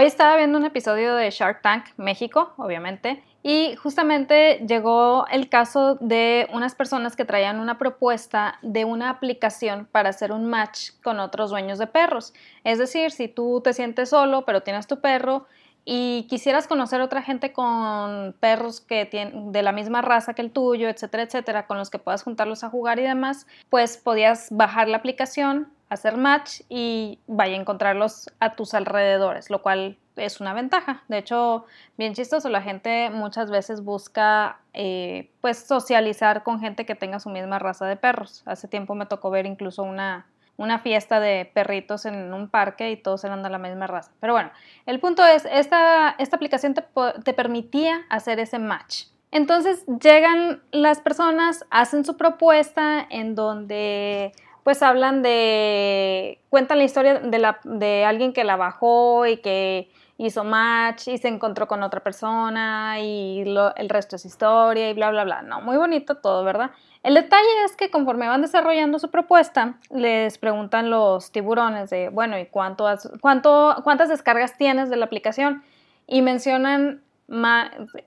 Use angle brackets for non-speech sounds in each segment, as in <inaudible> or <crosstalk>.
Hoy estaba viendo un episodio de Shark Tank México, obviamente, y justamente llegó el caso de unas personas que traían una propuesta de una aplicación para hacer un match con otros dueños de perros. Es decir, si tú te sientes solo, pero tienes tu perro y quisieras conocer otra gente con perros que tienen de la misma raza que el tuyo, etcétera, etcétera, con los que puedas juntarlos a jugar y demás, pues podías bajar la aplicación, hacer match y vaya a encontrarlos a tus alrededores, lo cual es una ventaja. De hecho, bien chistoso, la gente muchas veces busca eh, pues socializar con gente que tenga su misma raza de perros. Hace tiempo me tocó ver incluso una, una fiesta de perritos en un parque y todos eran de la misma raza. Pero bueno, el punto es, esta, esta aplicación te, te permitía hacer ese match. Entonces llegan las personas, hacen su propuesta en donde pues hablan de, cuentan la historia de, la, de alguien que la bajó y que hizo match y se encontró con otra persona y el resto es historia y bla, bla, bla. No, muy bonito todo, ¿verdad? El detalle es que conforme van desarrollando su propuesta, les preguntan los tiburones de, bueno, ¿y cuánto, cuánto cuántas descargas tienes de la aplicación? Y mencionan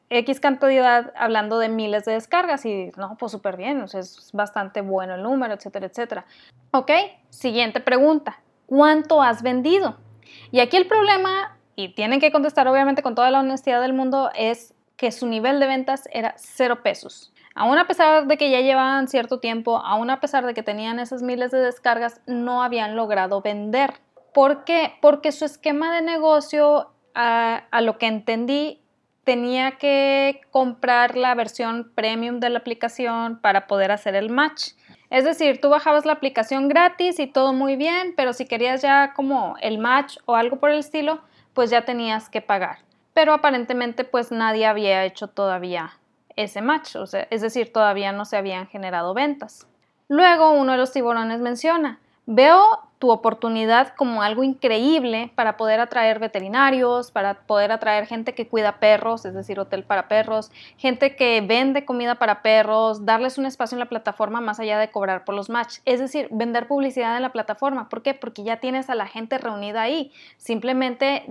X cantidad hablando de miles de descargas y no, pues súper bien, es bastante bueno el número, etcétera, etcétera. Ok, siguiente pregunta, ¿cuánto has vendido? Y aquí el problema, y tienen que contestar obviamente con toda la honestidad del mundo, es que su nivel de ventas era cero pesos. Aún a pesar de que ya llevaban cierto tiempo, aún a pesar de que tenían esas miles de descargas, no habían logrado vender. ¿Por qué? Porque su esquema de negocio, a, a lo que entendí, tenía que comprar la versión premium de la aplicación para poder hacer el match. Es decir, tú bajabas la aplicación gratis y todo muy bien, pero si querías ya como el match o algo por el estilo, pues ya tenías que pagar. Pero aparentemente pues nadie había hecho todavía ese match, o sea, es decir, todavía no se habían generado ventas. Luego uno de los tiburones menciona, veo tu oportunidad como algo increíble para poder atraer veterinarios, para poder atraer gente que cuida perros, es decir, hotel para perros, gente que vende comida para perros, darles un espacio en la plataforma más allá de cobrar por los match, es decir, vender publicidad en la plataforma. ¿Por qué? Porque ya tienes a la gente reunida ahí. Simplemente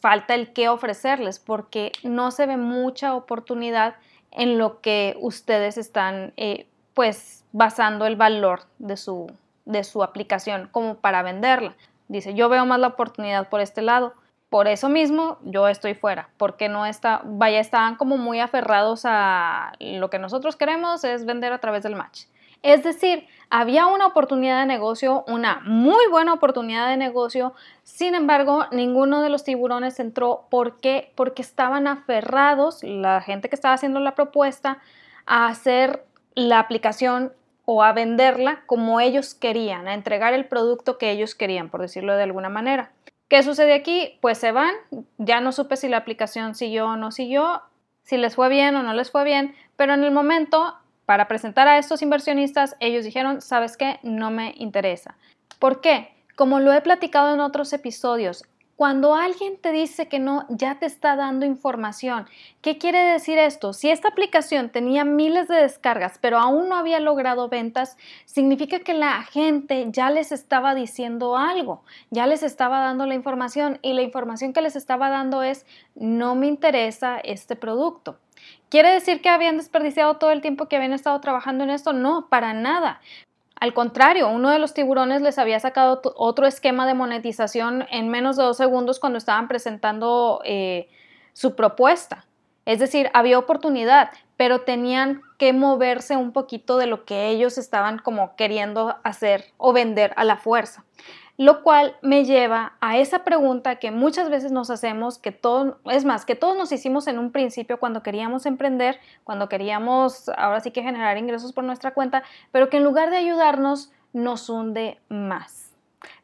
falta el qué ofrecerles, porque no se ve mucha oportunidad en lo que ustedes están, eh, pues, basando el valor de su de su aplicación como para venderla. Dice, yo veo más la oportunidad por este lado. Por eso mismo yo estoy fuera, porque no está, vaya, estaban como muy aferrados a lo que nosotros queremos es vender a través del match. Es decir, había una oportunidad de negocio, una muy buena oportunidad de negocio, sin embargo, ninguno de los tiburones entró. ¿Por qué? Porque estaban aferrados, la gente que estaba haciendo la propuesta, a hacer la aplicación o a venderla como ellos querían, a entregar el producto que ellos querían, por decirlo de alguna manera. ¿Qué sucede aquí? Pues se van, ya no supe si la aplicación siguió o no siguió, si les fue bien o no les fue bien, pero en el momento, para presentar a estos inversionistas, ellos dijeron, ¿sabes qué? No me interesa. ¿Por qué? Como lo he platicado en otros episodios, cuando alguien te dice que no, ya te está dando información. ¿Qué quiere decir esto? Si esta aplicación tenía miles de descargas, pero aún no había logrado ventas, significa que la gente ya les estaba diciendo algo, ya les estaba dando la información y la información que les estaba dando es, no me interesa este producto. ¿Quiere decir que habían desperdiciado todo el tiempo que habían estado trabajando en esto? No, para nada. Al contrario, uno de los tiburones les había sacado otro esquema de monetización en menos de dos segundos cuando estaban presentando eh, su propuesta. Es decir, había oportunidad, pero tenían que moverse un poquito de lo que ellos estaban como queriendo hacer o vender a la fuerza. Lo cual me lleva a esa pregunta que muchas veces nos hacemos, que todo, es más, que todos nos hicimos en un principio cuando queríamos emprender, cuando queríamos ahora sí que generar ingresos por nuestra cuenta, pero que en lugar de ayudarnos nos hunde más.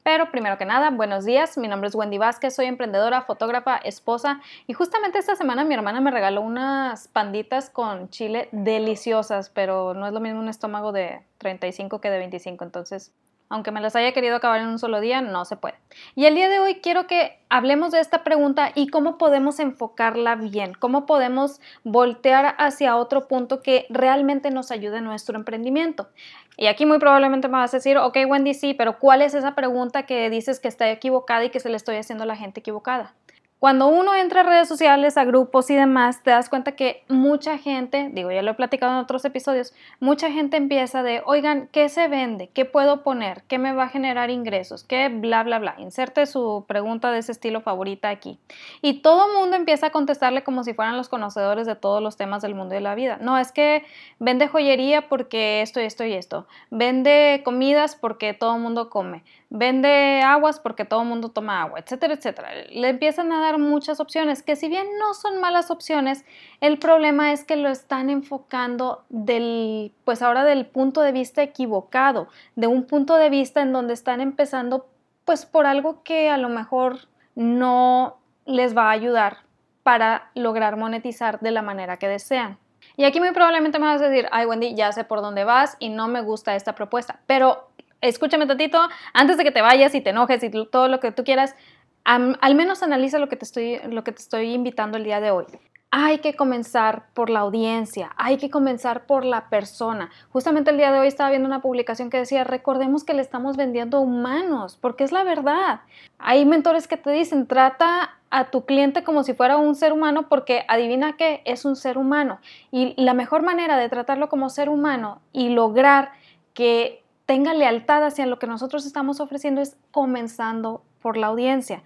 Pero primero que nada, buenos días, mi nombre es Wendy Vázquez, soy emprendedora, fotógrafa, esposa y justamente esta semana mi hermana me regaló unas panditas con chile deliciosas, pero no es lo mismo un estómago de 35 que de 25, entonces aunque me las haya querido acabar en un solo día, no se puede. Y el día de hoy quiero que hablemos de esta pregunta y cómo podemos enfocarla bien, cómo podemos voltear hacia otro punto que realmente nos ayude nuestro emprendimiento. Y aquí muy probablemente me vas a decir, ok Wendy, sí, pero ¿cuál es esa pregunta que dices que está equivocada y que se le estoy haciendo a la gente equivocada? Cuando uno entra a redes sociales, a grupos y demás, te das cuenta que mucha gente, digo, ya lo he platicado en otros episodios, mucha gente empieza de, oigan, ¿qué se vende? ¿Qué puedo poner? ¿Qué me va a generar ingresos? ¿Qué bla, bla, bla? Inserte su pregunta de ese estilo favorita aquí. Y todo el mundo empieza a contestarle como si fueran los conocedores de todos los temas del mundo y de la vida. No, es que vende joyería porque esto y esto y esto. Vende comidas porque todo el mundo come vende aguas porque todo el mundo toma agua, etcétera, etcétera. Le empiezan a dar muchas opciones que si bien no son malas opciones, el problema es que lo están enfocando del, pues ahora del punto de vista equivocado, de un punto de vista en donde están empezando pues por algo que a lo mejor no les va a ayudar para lograr monetizar de la manera que desean. Y aquí muy probablemente me vas a decir, ay Wendy, ya sé por dónde vas y no me gusta esta propuesta, pero escúchame tantito, antes de que te vayas y te enojes y todo lo que tú quieras, al menos analiza lo que, te estoy, lo que te estoy invitando el día de hoy. Hay que comenzar por la audiencia, hay que comenzar por la persona. Justamente el día de hoy estaba viendo una publicación que decía, recordemos que le estamos vendiendo humanos, porque es la verdad. Hay mentores que te dicen, trata a tu cliente como si fuera un ser humano porque adivina que es un ser humano. Y la mejor manera de tratarlo como ser humano y lograr que tenga lealtad hacia lo que nosotros estamos ofreciendo es comenzando por la audiencia.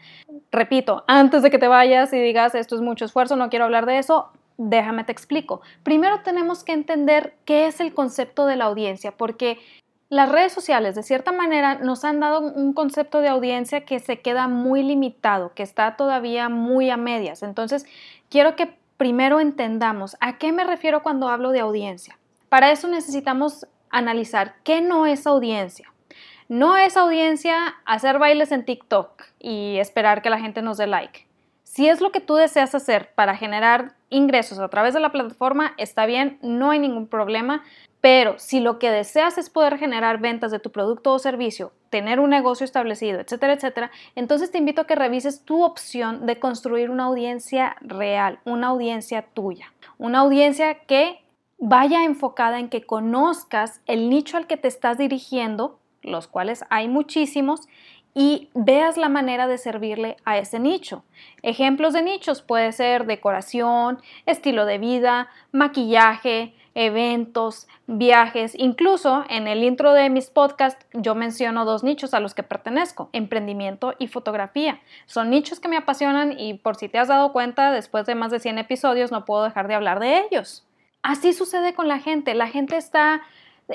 Repito, antes de que te vayas y digas esto es mucho esfuerzo, no quiero hablar de eso, déjame te explico. Primero tenemos que entender qué es el concepto de la audiencia, porque las redes sociales de cierta manera nos han dado un concepto de audiencia que se queda muy limitado, que está todavía muy a medias. Entonces, quiero que primero entendamos a qué me refiero cuando hablo de audiencia. Para eso necesitamos analizar qué no es audiencia. No es audiencia hacer bailes en TikTok y esperar que la gente nos dé like. Si es lo que tú deseas hacer para generar ingresos a través de la plataforma, está bien, no hay ningún problema. Pero si lo que deseas es poder generar ventas de tu producto o servicio, tener un negocio establecido, etcétera, etcétera, entonces te invito a que revises tu opción de construir una audiencia real, una audiencia tuya, una audiencia que vaya enfocada en que conozcas el nicho al que te estás dirigiendo, los cuales hay muchísimos, y veas la manera de servirle a ese nicho. Ejemplos de nichos puede ser decoración, estilo de vida, maquillaje, eventos, viajes. Incluso en el intro de mis podcasts yo menciono dos nichos a los que pertenezco, emprendimiento y fotografía. Son nichos que me apasionan y por si te has dado cuenta, después de más de 100 episodios no puedo dejar de hablar de ellos. Así sucede con la gente. La gente está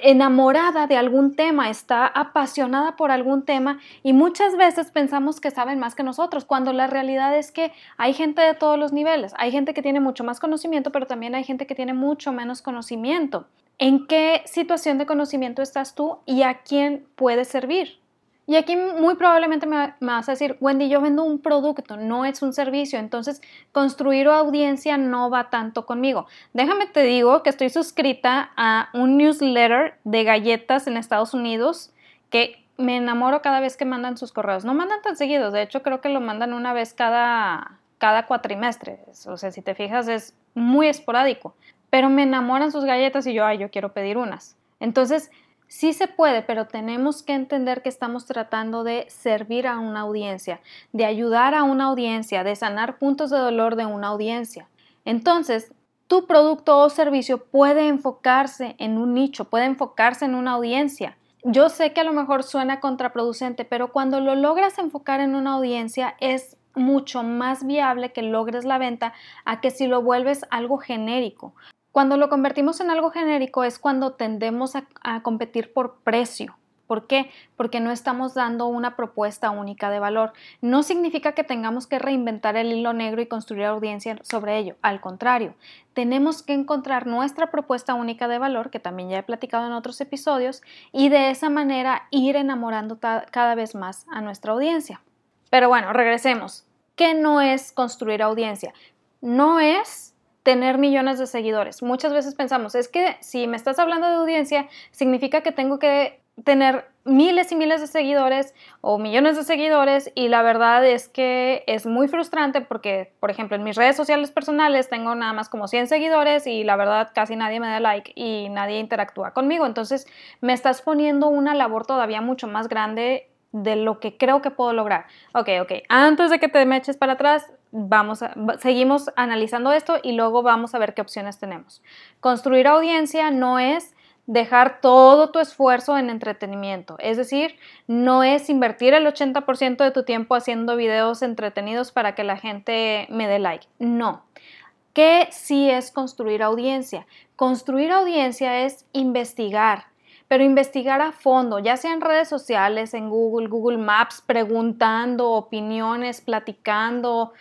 enamorada de algún tema, está apasionada por algún tema y muchas veces pensamos que saben más que nosotros, cuando la realidad es que hay gente de todos los niveles, hay gente que tiene mucho más conocimiento, pero también hay gente que tiene mucho menos conocimiento. ¿En qué situación de conocimiento estás tú y a quién puedes servir? Y aquí muy probablemente me, vas a decir, Wendy, yo vendo un producto, no es un servicio, entonces construir audiencia no va tanto conmigo. Déjame te digo que estoy suscrita a un newsletter de galletas en Estados Unidos que me enamoro cada vez que mandan sus correos. No mandan tan seguidos, de hecho creo que lo mandan una vez cada, cada cuatrimestre. O sea, si te fijas es muy esporádico, pero me enamoran sus galletas y yo, ay, yo quiero pedir unas. Entonces, Sí se puede, pero tenemos que entender que estamos tratando de servir a una audiencia, de ayudar a una audiencia, de sanar puntos de dolor de una audiencia. Entonces, tu producto o servicio puede enfocarse en un nicho, puede enfocarse en una audiencia. Yo sé que a lo mejor suena contraproducente, pero cuando lo logras enfocar en una audiencia es mucho más viable que logres la venta a que si lo vuelves algo genérico. Cuando lo convertimos en algo genérico es cuando tendemos a, competir por precio. ¿Por qué? Porque no estamos dando una propuesta única de valor. No significa que tengamos que reinventar el hilo negro y construir audiencia sobre ello. Al contrario, tenemos que encontrar nuestra propuesta única de valor, que también ya he platicado en otros episodios, y de esa manera ir enamorando cada vez más a nuestra audiencia. Pero bueno, regresemos. ¿Qué no es construir audiencia? No es tener millones de seguidores. Muchas veces pensamos, es que si me estás hablando de audiencia, significa que tengo que tener miles y miles de seguidores o millones de seguidores y la verdad es que es muy frustrante porque, por ejemplo, en mis redes sociales personales tengo nada más como 100 seguidores y la verdad casi nadie me da like y nadie interactúa conmigo. Entonces me estás poniendo una labor todavía mucho más grande de lo que creo que puedo lograr. Ok, ok, antes de que te me eches para atrás, vamos a, seguimos analizando esto y luego vamos a ver qué opciones tenemos. Construir audiencia no es dejar todo tu esfuerzo en entretenimiento. Es decir, no es invertir el 80% de tu tiempo haciendo videos entretenidos para que la gente me dé like. No. ¿Qué sí es construir audiencia? Construir audiencia es investigar, pero investigar a fondo, ya sea en redes sociales, en Google, Google Maps, preguntando opiniones, platicando,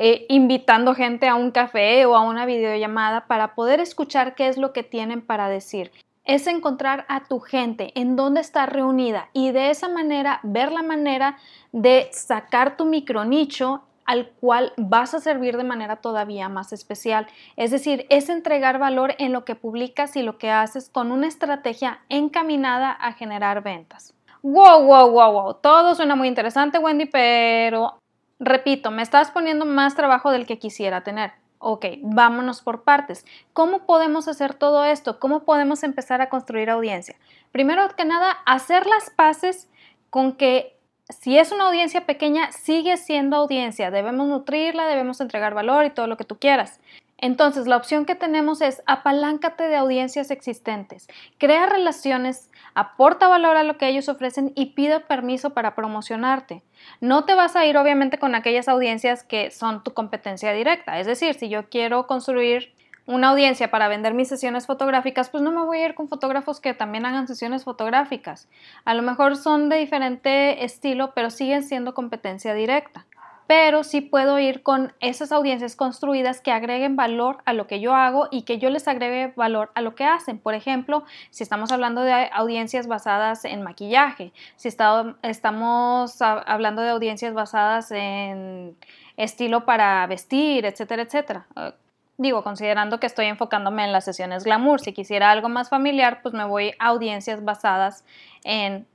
eh, invitando gente a un café o a una videollamada para poder escuchar qué es lo que tienen para decir es encontrar a tu gente, en dónde está reunida y de esa manera ver la manera de sacar tu micronicho al cual vas a servir de manera todavía más especial. Es decir, es entregar valor en lo que publicas y lo que haces con una estrategia encaminada a generar ventas. Wow, wow, wow, wow. Todo suena muy interesante, Wendy, pero repito, me estás poniendo más trabajo del que quisiera tener. Ok, vámonos por partes. ¿Cómo podemos hacer todo esto? ¿Cómo podemos empezar a construir audiencia? Primero que nada, hacer las paces con que si es una audiencia pequeña, sigue siendo audiencia. Debemos nutrirla, debemos entregar valor y todo lo que tú quieras. Entonces, la opción que tenemos es apaláncate de audiencias existentes, crea relaciones, aporta valor a lo que ellos ofrecen y pide permiso para promocionarte. No te vas a ir obviamente con aquellas audiencias que son tu competencia directa. Es decir, si yo quiero construir una audiencia para vender mis sesiones fotográficas, pues no me voy a ir con fotógrafos que también hagan sesiones fotográficas. A lo mejor son de diferente estilo, pero siguen siendo competencia directa pero sí puedo ir con esas audiencias construidas que agreguen valor a lo que yo hago y que yo les agregue valor a lo que hacen. Por ejemplo, si estamos hablando de audiencias basadas en maquillaje, si estamos hablando de audiencias basadas en estilo para vestir, etcétera, etcétera. Eh, digo, considerando que estoy enfocándome en las sesiones glamour, si quisiera algo más familiar, pues me voy a audiencias basadas en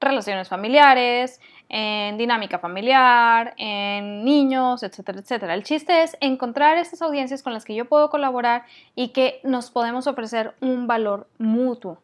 relaciones familiares, en dinámica familiar, en niños, etcétera, etcétera. El chiste es encontrar esas audiencias con las que yo puedo colaborar y que nos podemos ofrecer un valor mutuo.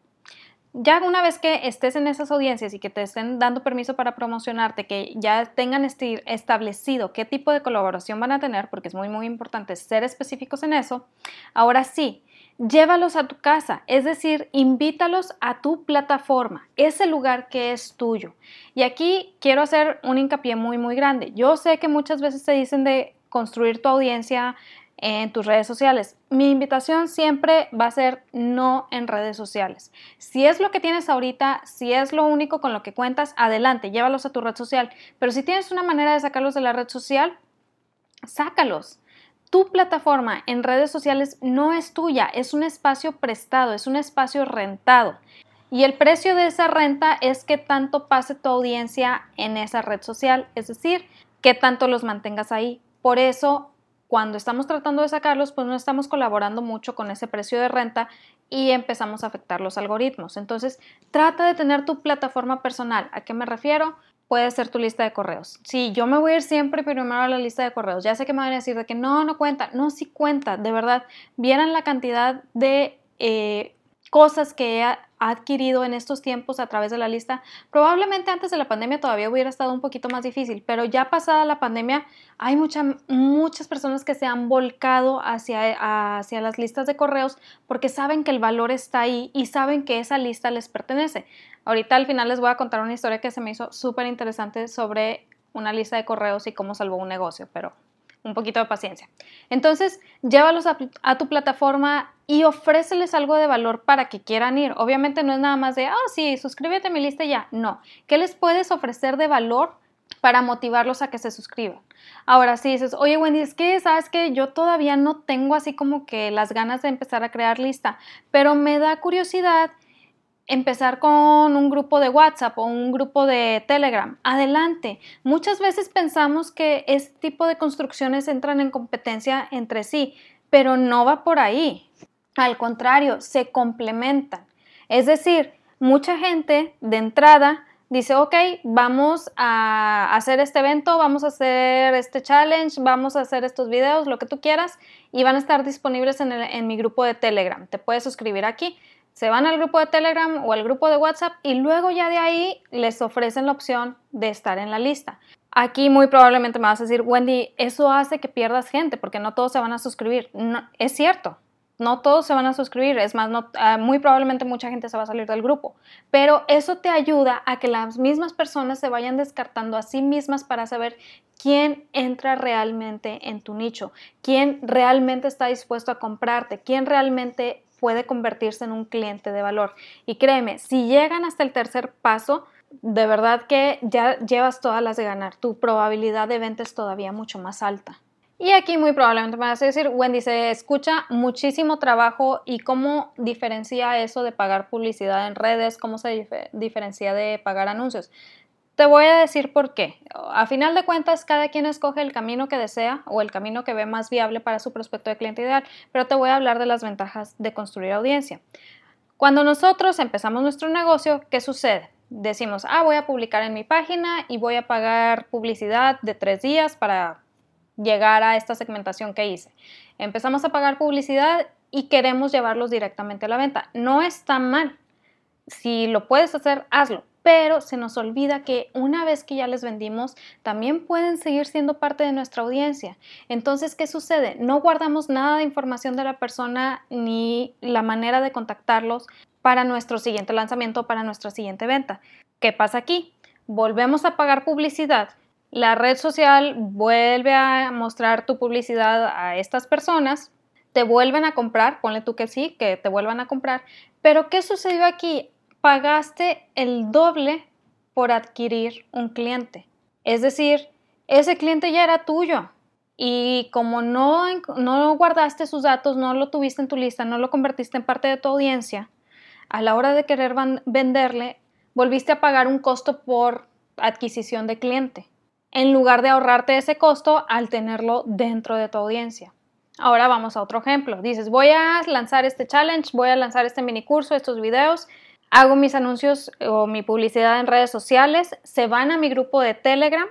Ya una vez que estés en esas audiencias y que te estén dando permiso para promocionarte, que ya tengan establecido qué tipo de colaboración van a tener, porque es muy, muy importante ser específicos en eso, ahora sí, llévalos a tu casa, es decir, invítalos a tu plataforma, ese lugar que es tuyo. Y aquí quiero hacer un hincapié muy, muy grande. Yo sé que muchas veces te dicen de construir tu audiencia en tus redes sociales. Mi invitación siempre va a ser no en redes sociales. Si es lo que tienes ahorita, si es lo único con lo que cuentas, adelante, llévalos a tu red social. Pero si tienes una manera de sacarlos de la red social, sácalos tu plataforma en redes sociales no es tuya, es un espacio prestado, es un espacio rentado. Y el precio de esa renta es que tanto pase tu audiencia en esa red social, es decir, que tanto los mantengas ahí. Por eso, cuando estamos tratando de sacarlos, pues no estamos colaborando mucho con ese precio de renta y empezamos a afectar los algoritmos. Entonces, trata de tener tu plataforma personal. ¿A qué me refiero? Puede ser tu lista de correos. Sí, yo me voy a ir siempre primero a la lista de correos. Ya sé que me van a decir de que no, no cuenta. No, sí cuenta, de verdad. Vieran la cantidad de eh, cosas que he adquirido en estos tiempos a través de la lista. Probablemente antes de la pandemia todavía hubiera estado un poquito más difícil, pero ya pasada la pandemia hay muchas personas que se han volcado hacia, hacia las listas de correos porque saben que el valor está ahí y saben que esa lista les pertenece. Ahorita al final les voy a contar una historia que se me hizo súper interesante sobre una lista de correos y cómo salvó un negocio, pero un poquito de paciencia. Entonces, llévalos a, tu plataforma y ofréceles algo de valor para que quieran ir. Obviamente no es nada más de, ah, sí, suscríbete a mi lista ya. No. ¿Qué les puedes ofrecer de valor para motivarlos a que se suscriban? Ahora, si dices, oye Wendy, es que sabes que yo todavía no tengo así como que las ganas de empezar a crear lista, pero me da curiosidad empezar con un grupo de WhatsApp o un grupo de Telegram. Adelante. Muchas veces pensamos que este tipo de construcciones entran en competencia entre sí, pero no va por ahí. Al contrario, se complementan. Es decir, mucha gente de entrada dice, ok, vamos a hacer este evento, vamos a hacer este challenge, vamos a hacer estos videos, lo que tú quieras, y van a estar disponibles en, en mi grupo de Telegram. Te puedes suscribir aquí se van al grupo de Telegram o al grupo de WhatsApp y luego ya de ahí les ofrecen la opción de estar en la lista. Aquí muy probablemente me vas a decir, Wendy, eso hace que pierdas gente porque no todos se van a suscribir. Es cierto, no todos se van a suscribir, es más, ah, muy probablemente mucha gente se va a salir del grupo, pero eso te ayuda a que las mismas personas se vayan descartando a sí mismas para saber quién entra realmente en tu nicho, quién realmente está dispuesto a comprarte, quién realmente puede convertirse en un cliente de valor. Y créeme, si llegan hasta el tercer paso, de verdad que ya llevas todas las de ganar, tu probabilidad de venta es todavía mucho más alta. Y aquí muy probablemente me vas a decir, Wendy, se escucha muchísimo trabajo y cómo diferencia eso de pagar publicidad en redes, cómo se diferencia de pagar anuncios. Te voy a decir por qué. A final de cuentas, cada quien escoge el camino que desea o el camino que ve más viable para su prospecto de cliente ideal, pero te voy a hablar de las ventajas de construir audiencia. Cuando nosotros empezamos nuestro negocio, ¿qué sucede? Decimos, ah, voy a publicar en mi página y voy a pagar publicidad de tres días para llegar a esta segmentación que hice. Empezamos a pagar publicidad y queremos llevarlos directamente a la venta. No está mal. Si lo puedes hacer, hazlo. Pero se nos olvida que una vez que ya les vendimos, también pueden seguir siendo parte de nuestra audiencia. Entonces, ¿qué sucede? No guardamos nada de información de la persona ni la manera de contactarlos para nuestro siguiente lanzamiento, para nuestra siguiente venta. ¿Qué pasa aquí? Volvemos a pagar publicidad la red social vuelve a mostrar tu publicidad a estas personas, te vuelven a comprar, ponle tú que sí, que te vuelvan a comprar, pero ¿qué sucedió aquí? Pagaste el doble por adquirir un cliente. Es decir, ese cliente ya era tuyo y como no, no guardaste sus datos, no lo tuviste en tu lista, no lo convertiste en parte de tu audiencia, a la hora de querer venderle, volviste a pagar un costo por adquisición de cliente en lugar de ahorrarte ese costo al tenerlo dentro de tu audiencia. Ahora vamos a otro ejemplo. Dices, voy a lanzar este challenge, voy a lanzar este mini curso, estos videos, hago mis anuncios o mi publicidad en redes sociales, se van a mi grupo de Telegram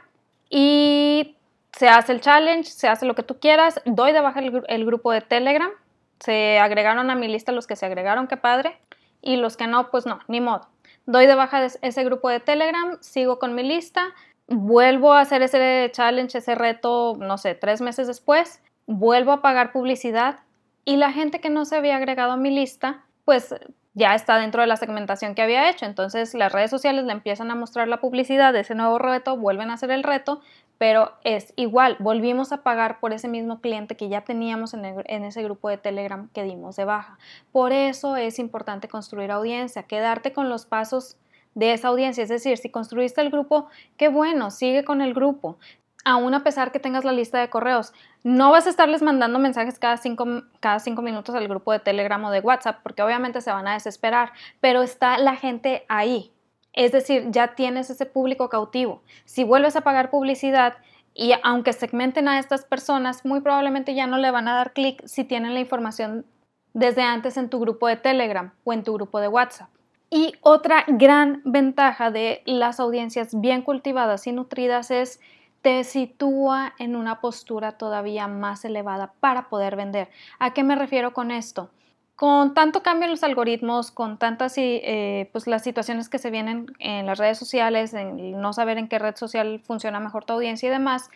y se hace el challenge, se hace lo que tú quieras, doy de baja el, grupo de Telegram, se agregaron a mi lista los que se agregaron, qué padre, y los que no, pues no, ni modo. Doy de baja ese grupo de Telegram, sigo con mi lista, vuelvo a hacer ese challenge, ese reto, no sé, tres meses después, vuelvo a pagar publicidad y la gente que no se había agregado a mi lista, pues ya está dentro de la segmentación que había hecho. Entonces las redes sociales le empiezan a mostrar la publicidad de ese nuevo reto, vuelven a hacer el reto, pero es igual, volvimos a pagar por ese mismo cliente que ya teníamos en, en, ese grupo de Telegram que dimos de baja. Por eso es importante construir audiencia, quedarte con los pasos de esa audiencia. Es decir, si construiste el grupo, qué bueno, sigue con el grupo. Aún a pesar que tengas la lista de correos, no vas a estarles mandando mensajes cada cinco, cada cinco minutos al grupo de Telegram o de WhatsApp, porque obviamente se van a desesperar, pero está la gente ahí. Es decir, ya tienes ese público cautivo. Si vuelves a pagar publicidad, y aunque segmenten a estas personas, muy probablemente ya no le van a dar clic si tienen la información desde antes en tu grupo de Telegram o en tu grupo de WhatsApp. Y otra gran ventaja de las audiencias bien cultivadas y nutridas es te sitúa en una postura todavía más elevada para poder vender. ¿A qué me refiero con esto? Con tanto cambio en los algoritmos, con tantas eh, pues las situaciones que se vienen en las redes sociales, en no saber en qué red social funciona mejor tu audiencia y demás,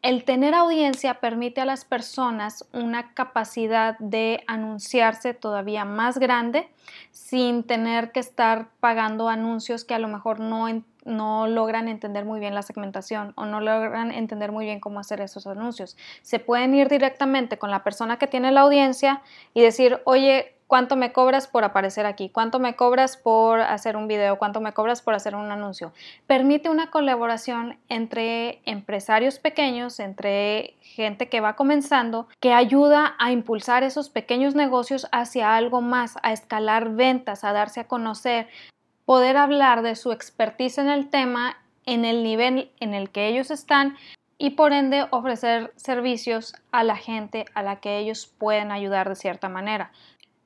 el tener audiencia permite a las personas una capacidad de anunciarse todavía más grande sin tener que estar pagando anuncios que a lo mejor no, no logran entender muy bien la segmentación o no logran entender muy bien cómo hacer esos anuncios. Se pueden ir directamente con la persona que tiene la audiencia y decir, oye, ¿Cuánto me cobras por aparecer aquí? ¿Cuánto me cobras por hacer un video? ¿Cuánto me cobras por hacer un anuncio? Permite una colaboración entre empresarios pequeños, entre gente que va comenzando, que ayuda a impulsar esos pequeños negocios hacia algo más, a escalar ventas, a darse a conocer, poder hablar de su expertise en el tema en el nivel en el que ellos están y por ende ofrecer servicios a la gente a la que ellos pueden ayudar de cierta manera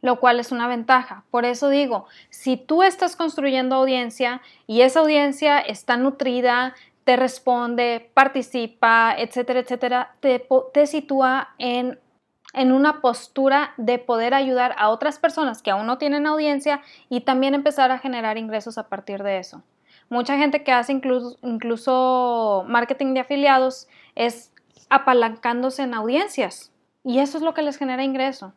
lo cual es una ventaja. Por eso digo, si tú estás construyendo audiencia y esa audiencia está nutrida, te responde, participa, etcétera, etcétera, te, te sitúa en, en una postura de poder ayudar a otras personas que aún no tienen audiencia y también empezar a generar ingresos a partir de eso. Mucha gente que hace incluso, incluso marketing de afiliados es apalancándose en audiencias y eso es lo que les genera ingreso.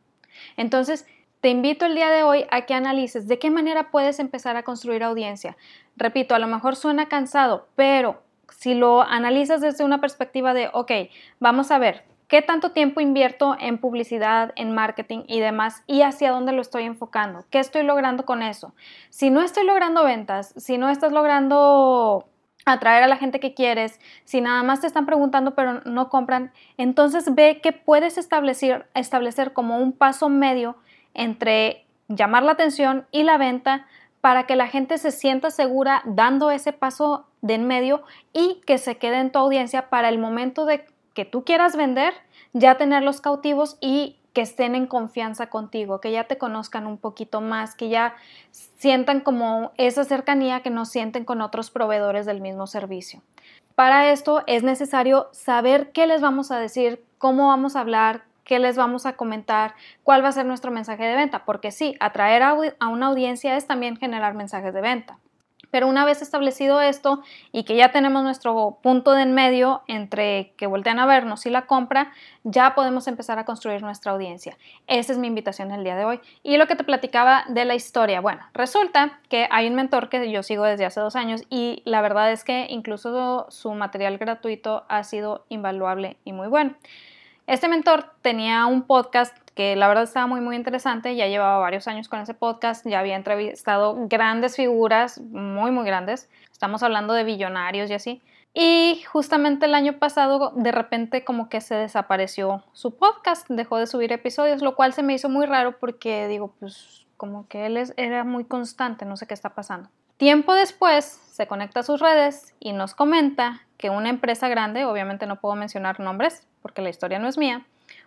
Entonces, te invito el día de hoy a que analices de qué manera puedes empezar a construir audiencia. Repito, a lo mejor suena cansado, pero si lo analizas desde una perspectiva de, ok, vamos a ver, ¿qué tanto tiempo invierto en publicidad, en marketing y demás? ¿Y hacia dónde lo estoy enfocando? ¿Qué estoy logrando con eso? Si no estoy logrando ventas, si no estás logrando atraer a la gente que quieres, si nada más te están preguntando pero no compran, entonces ve que puedes establecer, establecer como un paso medio entre llamar la atención y la venta para que la gente se sienta segura dando ese paso de en medio y que se quede en tu audiencia para el momento de que tú quieras vender, ya tenerlos cautivos y que estén en confianza contigo, que ya te conozcan un poquito más, que ya sientan como esa cercanía que no sienten con otros proveedores del mismo servicio. Para esto es necesario saber qué les vamos a decir, cómo vamos a hablar, qué les vamos a comentar, cuál va a ser nuestro mensaje de venta, porque sí, atraer a, una audiencia es también generar mensajes de venta. Pero una vez establecido esto y que ya tenemos nuestro punto de en medio entre que voltean a vernos y la compra, ya podemos empezar a construir nuestra audiencia. Esa es mi invitación el día de hoy. Y lo que te platicaba de la historia, bueno, resulta que hay un mentor que yo sigo desde hace dos años y la verdad es que incluso su material gratuito ha sido invaluable y muy bueno. Este mentor tenía un podcast que la verdad estaba muy muy interesante, ya llevaba varios años con ese podcast, ya había entrevistado grandes figuras, muy muy grandes, estamos hablando de billonarios y así. Y justamente el año pasado de repente como que se desapareció su podcast, dejó de subir episodios, lo cual se me hizo muy raro porque digo, pues como que él era muy constante, no sé qué está pasando. Tiempo después se conecta a sus redes y nos comenta que una empresa grande, obviamente no puedo mencionar nombres porque la historia no es mía,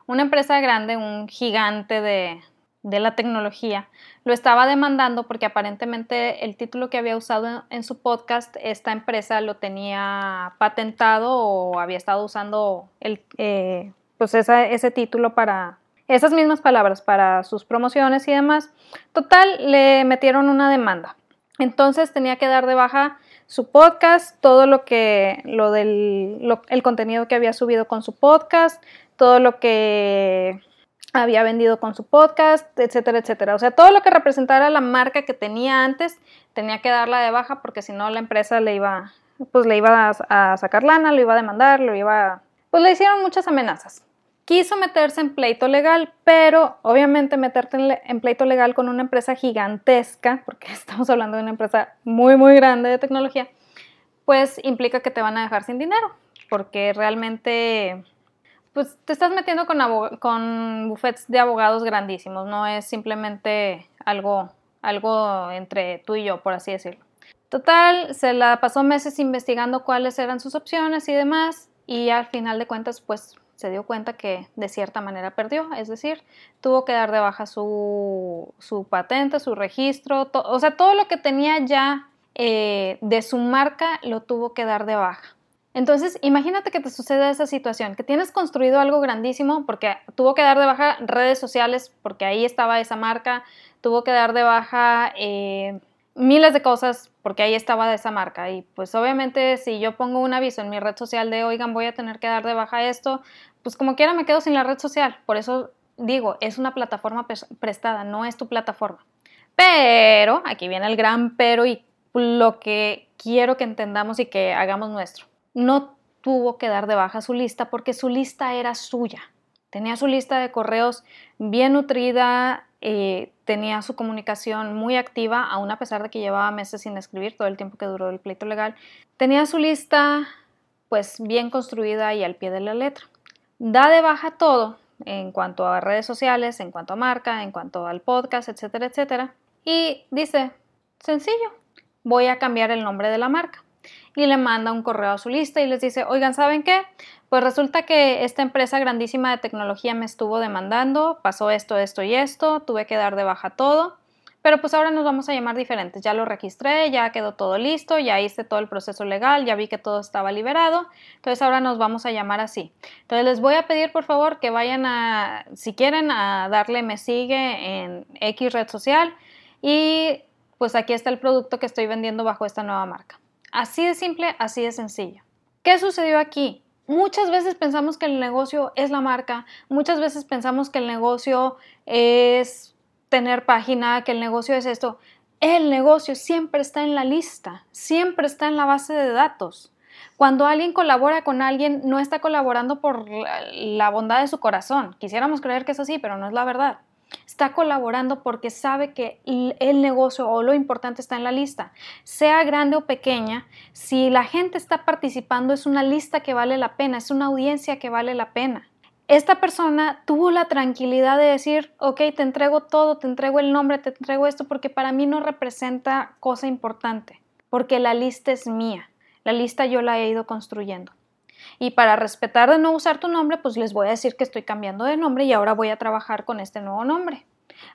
una empresa grande, un gigante de, la tecnología, lo estaba demandando porque aparentemente el título que había usado en, su podcast, esta empresa lo tenía patentado o había estado usando el, eh, pues ese título para esas mismas palabras, para sus promociones y demás. Total, le metieron una demanda. Entonces tenía que dar de baja su podcast, todo lo que, lo del, el contenido que había subido con su podcast, todo lo que había vendido con su podcast, etcétera, etcétera. O sea, todo lo que representara la marca que tenía antes, tenía que darla de baja porque si no la empresa le iba, pues le iba a, a sacar lana, lo iba a demandar, lo iba, pues le hicieron muchas amenazas quiso meterse en pleito legal, pero obviamente meterte en, pleito legal con una empresa gigantesca, porque <laughs> estamos hablando de una empresa muy, muy grande de tecnología, pues implica que te van a dejar sin dinero, porque realmente pues te estás metiendo con, con buffets de abogados grandísimos, no es simplemente algo, algo entre tú y yo, por así decirlo. Total, se la pasó meses investigando cuáles eran sus opciones y demás, y al final de cuentas, pues se dio cuenta que de cierta manera perdió, es decir, tuvo que dar de baja su, patente, su registro, o sea, todo lo que tenía ya eh, de su marca lo tuvo que dar de baja. Entonces, imagínate que te sucede esa situación, que tienes construido algo grandísimo porque tuvo que dar de baja redes sociales porque ahí estaba esa marca, tuvo que dar de baja eh, miles de cosas porque ahí estaba esa marca. Y pues obviamente si yo pongo un aviso en mi red social de, oigan, voy a tener que dar de baja esto, pues como quiera me quedo sin la red social. Por eso digo, es una plataforma prestada, no es tu plataforma. Pero, aquí viene el gran pero y lo que quiero que entendamos y que hagamos nuestro. No tuvo que dar de baja su lista porque su lista era suya. Tenía su lista de correos bien nutrida, eh, tenía su comunicación muy activa, aún a pesar de que llevaba meses sin escribir todo el tiempo que duró el pleito legal. Tenía su lista pues bien construida y al pie de la letra. Da de baja todo en cuanto a redes sociales, en cuanto a marca, en cuanto al podcast, etcétera, etcétera. Y dice, sencillo, voy a cambiar el nombre de la marca. Y le manda un correo a su lista y les dice, oigan, ¿saben qué? Pues resulta que esta empresa grandísima de tecnología me estuvo demandando, pasó esto, esto y esto, tuve que dar de baja todo, pero pues ahora nos vamos a llamar diferentes. Ya lo registré, ya quedó todo listo, ya hice todo el proceso legal, ya vi que todo estaba liberado, entonces ahora nos vamos a llamar así. Entonces les voy a pedir por favor que vayan a, si quieren, a darle me sigue en X red social y pues aquí está el producto que estoy vendiendo bajo esta nueva marca. Así de simple, así de sencillo. ¿Qué sucedió aquí? Muchas veces pensamos que el negocio es la marca, muchas veces pensamos que el negocio es tener página, que el negocio es esto. El negocio siempre está en la lista, siempre está en la base de datos. Cuando alguien colabora con alguien, no está colaborando por la bondad de su corazón. Quisiéramos creer que es así, pero no es la verdad. Está colaborando porque sabe que el negocio o lo importante está en la lista. Sea grande o pequeña, si la gente está participando es una lista que vale la pena, es una audiencia que vale la pena. Esta persona tuvo la tranquilidad de decir, ok, te entrego todo, te entrego el nombre, te entrego esto, porque para mí no representa cosa importante, porque la lista es mía, la lista yo la he ido construyendo. Y para respetar de no usar tu nombre, pues les voy a decir que estoy cambiando de nombre y ahora voy a trabajar con este nuevo nombre.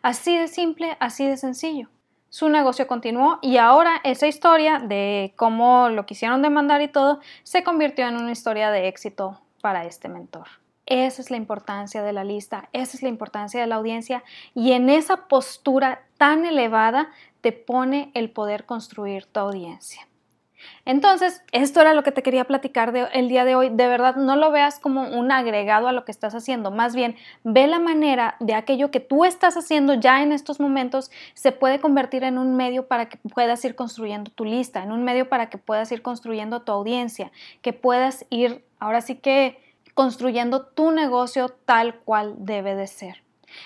Así de simple, así de sencillo. Su negocio continuó y ahora esa historia de cómo lo quisieron demandar y todo se convirtió en una historia de éxito para este mentor. Esa es la importancia de la lista, esa es la importancia de la audiencia y en esa postura tan elevada te pone el poder construir tu audiencia. Entonces, esto era lo que te quería platicar el día de hoy. De verdad, no lo veas como un agregado a lo que estás haciendo. Más bien, ve la manera de aquello que tú estás haciendo ya en estos momentos se puede convertir en un medio para que puedas ir construyendo tu lista, en un medio para que puedas ir construyendo tu audiencia, que puedas ir, ahora sí que, construyendo tu negocio tal cual debe de ser.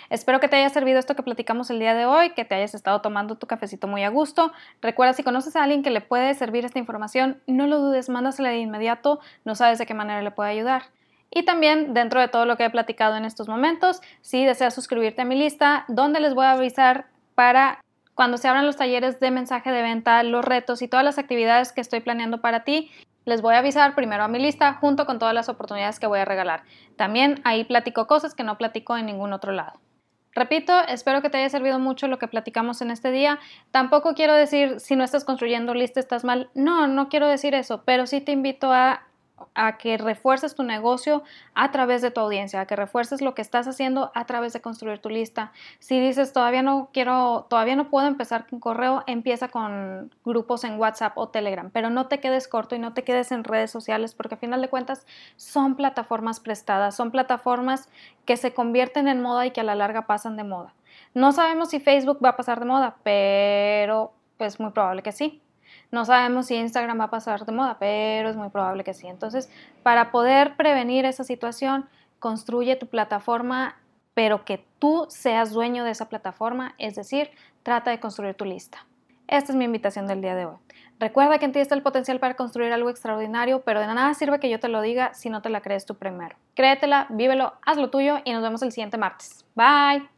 Espero que te haya servido esto que platicamos el día de hoy, que te hayas estado tomando tu cafecito muy a gusto. Recuerda, si conoces a alguien que le puede servir esta información, no lo dudes, mándasela de inmediato, no sabes de qué manera le puede ayudar. Y también dentro de todo lo que he platicado en estos momentos, si deseas suscribirte a mi lista, donde les voy a avisar para cuando se abran los talleres de mensaje de venta, los retos y todas las actividades que estoy planeando para ti, les voy a avisar primero a mi lista junto con todas las oportunidades que voy a regalar. También ahí platico cosas que no platico en ningún otro lado. Repito, espero que te haya servido mucho lo que platicamos en este día. Tampoco quiero decir si no estás construyendo lista estás mal. No, no quiero decir eso, pero sí te invito a a que refuerces tu negocio a través de tu audiencia, a que refuerces lo que estás haciendo a través de construir tu lista. Si dices todavía no quiero, todavía no puedo empezar con correo, empieza con grupos en WhatsApp o Telegram, pero no te quedes corto y no te quedes en redes sociales porque a final de cuentas son plataformas prestadas, son plataformas que se convierten en moda y que a la larga pasan de moda. No sabemos si Facebook va a pasar de moda, pero pues muy probable que sí. No sabemos si Instagram va a pasar de moda, pero es muy probable que sí. Entonces, para poder prevenir esa situación, construye tu plataforma, pero que tú seas dueño de esa plataforma, es decir, trata de construir tu lista. Esta es mi invitación del día de hoy. Recuerda que en ti está el potencial para construir algo extraordinario, pero de nada sirve que yo te lo diga si no te la crees tú primero. Créetela, vívelo, haz lo tuyo y nos vemos el siguiente martes. Bye.